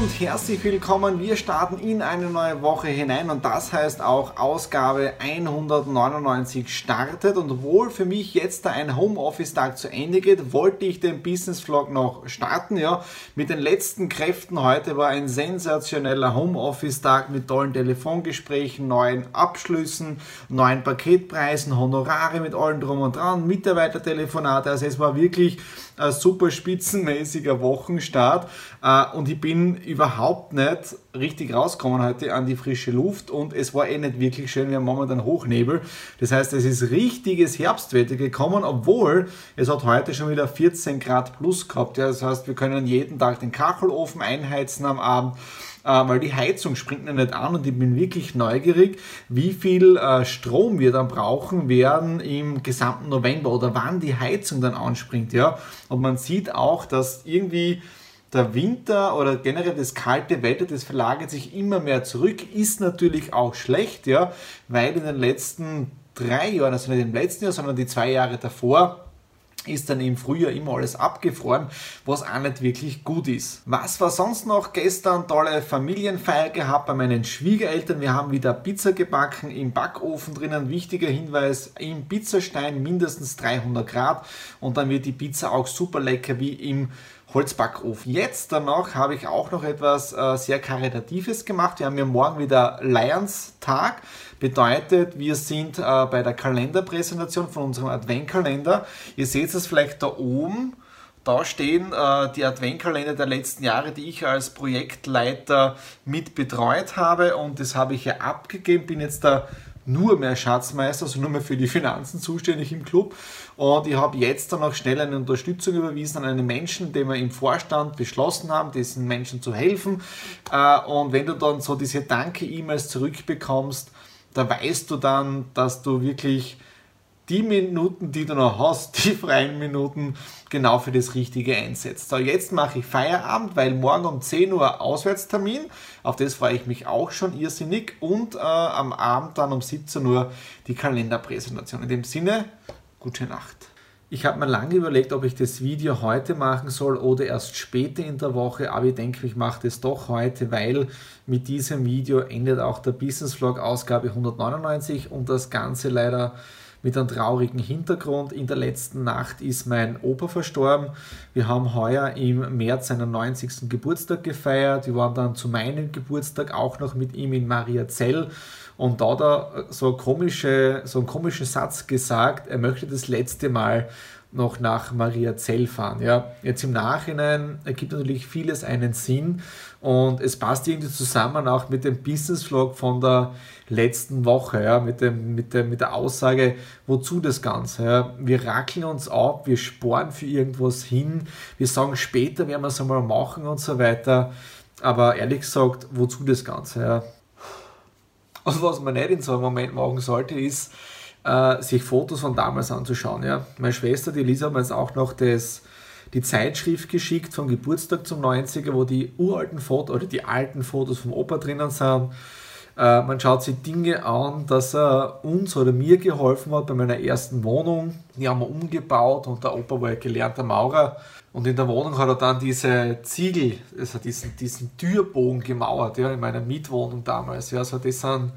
und herzlich willkommen. Wir starten in eine neue Woche hinein und das heißt auch Ausgabe 199 startet. Und obwohl für mich jetzt da ein Homeoffice-Tag zu Ende geht, wollte ich den Business Vlog noch starten. Ja, mit den letzten Kräften. Heute war ein sensationeller Homeoffice-Tag mit tollen Telefongesprächen, neuen Abschlüssen, neuen Paketpreisen, Honorare mit allem drum und dran, Mitarbeitertelefonate. Also es war wirklich ein super spitzenmäßiger Wochenstart äh, und ich bin überhaupt nicht richtig rausgekommen heute an die frische Luft und es war eh nicht wirklich schön, wir haben momentan Hochnebel. Das heißt, es ist richtiges Herbstwetter gekommen, obwohl es hat heute schon wieder 14 Grad plus gehabt. Ja, das heißt, wir können jeden Tag den Kachelofen einheizen am Abend äh, weil die Heizung springt noch nicht an und ich bin wirklich neugierig, wie viel äh, Strom wir dann brauchen werden im gesamten November oder wann die Heizung dann anspringt. Ja? Und man sieht auch, dass irgendwie der Winter oder generell das kalte Wetter, das verlagert sich immer mehr zurück, ist natürlich auch schlecht, ja, weil in den letzten drei Jahren, also nicht im letzten Jahr, sondern die zwei Jahre davor, ist dann im Frühjahr immer alles abgefroren, was auch nicht wirklich gut ist. Was war sonst noch? Gestern tolle Familienfeier gehabt bei meinen Schwiegereltern. Wir haben wieder Pizza gebacken im Backofen drinnen. Wichtiger Hinweis, im Pizzastein mindestens 300 Grad und dann wird die Pizza auch super lecker wie im Holzbackofen. Jetzt danach habe ich auch noch etwas äh, sehr Karitatives gemacht. Wir haben ja morgen wieder Lions-Tag. Bedeutet, wir sind äh, bei der Kalenderpräsentation von unserem Adventkalender. Ihr seht es vielleicht da oben. Da stehen äh, die Adventkalender der letzten Jahre, die ich als Projektleiter mit betreut habe und das habe ich ja abgegeben. Bin jetzt da nur mehr Schatzmeister, also nur mehr für die Finanzen zuständig im Club. Und ich habe jetzt dann auch schnell eine Unterstützung überwiesen an einen Menschen, den wir im Vorstand beschlossen haben, diesen Menschen zu helfen. Äh, und wenn du dann so diese Danke-E-Mails zurückbekommst, da weißt du dann, dass du wirklich die Minuten, die du noch hast, die freien Minuten, genau für das Richtige einsetzt. So, jetzt mache ich Feierabend, weil morgen um 10 Uhr Auswärtstermin, auf das freue ich mich auch schon irrsinnig und äh, am Abend dann um 17 Uhr die Kalenderpräsentation. In dem Sinne, gute Nacht. Ich habe mir lange überlegt, ob ich das Video heute machen soll oder erst später in der Woche, aber ich denke, ich mache das doch heute, weil mit diesem Video endet auch der Business Vlog Ausgabe 199 und das Ganze leider mit einem traurigen Hintergrund. In der letzten Nacht ist mein Opa verstorben. Wir haben heuer im März seinen 90. Geburtstag gefeiert. Wir waren dann zu meinem Geburtstag auch noch mit ihm in Mariazell. Und da hat er so, komische, so einen komischen Satz gesagt, er möchte das letzte Mal noch nach Maria Zell fahren. Ja, jetzt im Nachhinein ergibt natürlich vieles einen Sinn und es passt irgendwie zusammen auch mit dem Business Vlog von der letzten Woche, ja, mit, dem, mit, dem, mit der Aussage, wozu das Ganze. Ja. Wir rackeln uns ab, wir sporen für irgendwas hin, wir sagen später werden wir es einmal machen und so weiter. Aber ehrlich gesagt, wozu das Ganze? Ja. Und was man nicht in so einem Moment machen sollte, ist, äh, sich Fotos von damals anzuschauen. Ja. Meine Schwester, die Lisa, hat mir jetzt auch noch das, die Zeitschrift geschickt vom Geburtstag zum 90er, wo die uralten Fotos oder die alten Fotos vom Opa drinnen sind. Äh, man schaut sich Dinge an, dass er uns oder mir geholfen hat bei meiner ersten Wohnung. Die haben wir umgebaut und der Opa war ja gelernter Maurer. Und in der Wohnung hat er dann diese Ziegel, also diesen, diesen Türbogen gemauert, ja, in meiner Mietwohnung damals. Ja, also das sind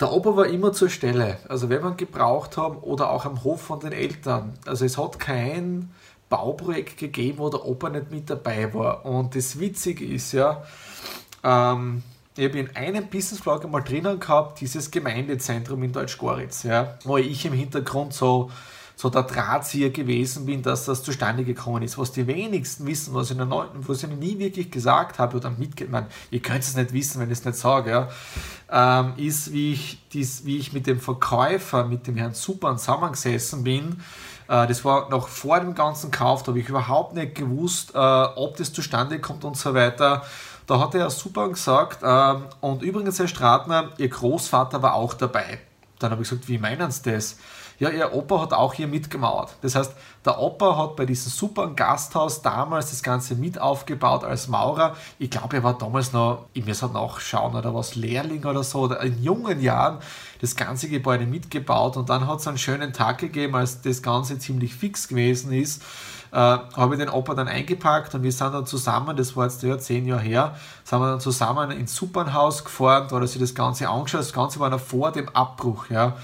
der Opa war immer zur Stelle. Also wenn wir gebraucht haben oder auch am Hof von den Eltern. Also es hat kein Bauprojekt gegeben, wo der Opa nicht mit dabei war. Und das Witzige ist ja, ähm, ich habe in einem Business-Vlog einmal drinnen gehabt, dieses Gemeindezentrum in Deutsch-Goritz, ja, wo ich im Hintergrund so so der Drahtzieher gewesen bin, dass das zustande gekommen ist. Was die wenigsten wissen, was ich, noch, was ich nie wirklich gesagt habe oder mitgemacht, ihr könnt es nicht wissen, wenn ich es nicht sage, ja, ähm, ist, wie ich, dies, wie ich mit dem Verkäufer, mit dem Herrn Supern zusammengesessen bin. Äh, das war noch vor dem ganzen Kauf, da habe ich überhaupt nicht gewusst, äh, ob das zustande kommt und so weiter. Da hat er super gesagt, äh, und übrigens, Herr Stratner, Ihr Großvater war auch dabei. Dann habe ich gesagt, wie meinen Sie das? Ja, ihr Opa hat auch hier mitgemauert. Das heißt, der Opa hat bei diesem super Gasthaus damals das Ganze mit aufgebaut als Maurer. Ich glaube, er war damals noch, ich muss halt nachschauen, oder was, Lehrling oder so, oder in jungen Jahren das ganze Gebäude mitgebaut und dann hat es einen schönen Tag gegeben, als das Ganze ziemlich fix gewesen ist. Äh, habe ich den Opa dann eingepackt und wir sind dann zusammen, das war jetzt ja zehn Jahre her, sind wir dann zusammen ins Supernhaus gefahren, da hat er sich das Ganze angeschaut, das Ganze war noch vor dem Abbruch, ja.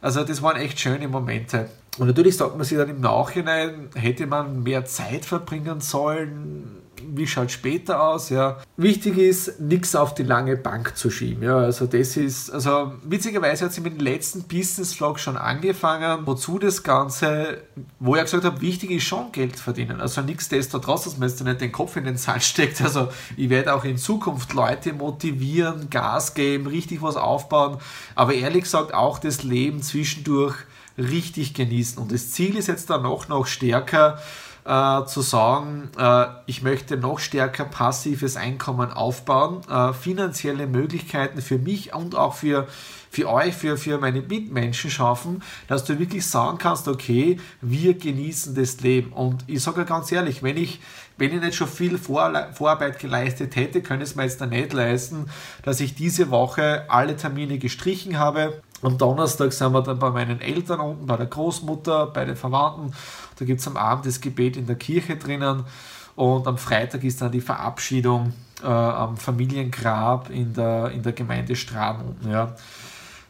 Also das waren echt schöne Momente. Und natürlich sagt man sich dann im Nachhinein, hätte man mehr Zeit verbringen sollen, wie schaut später aus, ja. Wichtig ist, nichts auf die lange Bank zu schieben, ja. Also das ist, also witzigerweise hat sie mit dem letzten Business Vlog schon angefangen, wozu das Ganze, wo ich gesagt habe, wichtig ist schon Geld verdienen. Also nichts trotz, dass man jetzt nicht den Kopf in den Sand steckt. Also ich werde auch in Zukunft Leute motivieren, Gas geben, richtig was aufbauen, aber ehrlich gesagt auch das Leben zwischendurch richtig genießen. Und das Ziel ist jetzt dann noch, noch stärker, äh, zu sagen, äh, ich möchte noch stärker passives Einkommen aufbauen, äh, finanzielle Möglichkeiten für mich und auch für, für euch, für, für meine Mitmenschen schaffen, dass du wirklich sagen kannst, okay, wir genießen das Leben. Und ich sage ganz ehrlich, wenn ich, wenn ich nicht schon viel Vor Vorarbeit geleistet hätte, könnte es mir jetzt da nicht leisten, dass ich diese Woche alle Termine gestrichen habe am Donnerstag sind wir dann bei meinen Eltern unten, bei der Großmutter, bei den Verwandten. Da gibt es am Abend das Gebet in der Kirche drinnen. Und am Freitag ist dann die Verabschiedung äh, am Familiengrab in der, in der Gemeinde unten. Ja.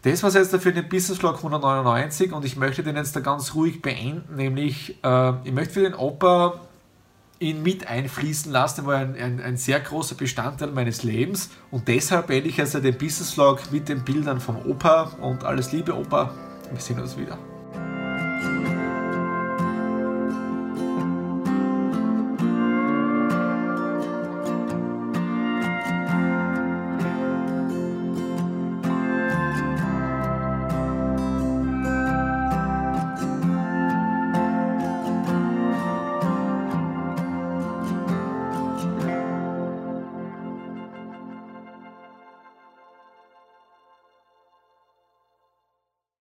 Das war es jetzt für den Business Vlog 199 und ich möchte den jetzt da ganz ruhig beenden, nämlich äh, ich möchte für den Opa ihn mit einfließen lassen. War ein, ein, ein, sehr großer Bestandteil meines Lebens. Und deshalb beende ich also den Business Vlog mit den Bildern vom Opa. Und alles Liebe, Opa. Wir sehen uns wieder.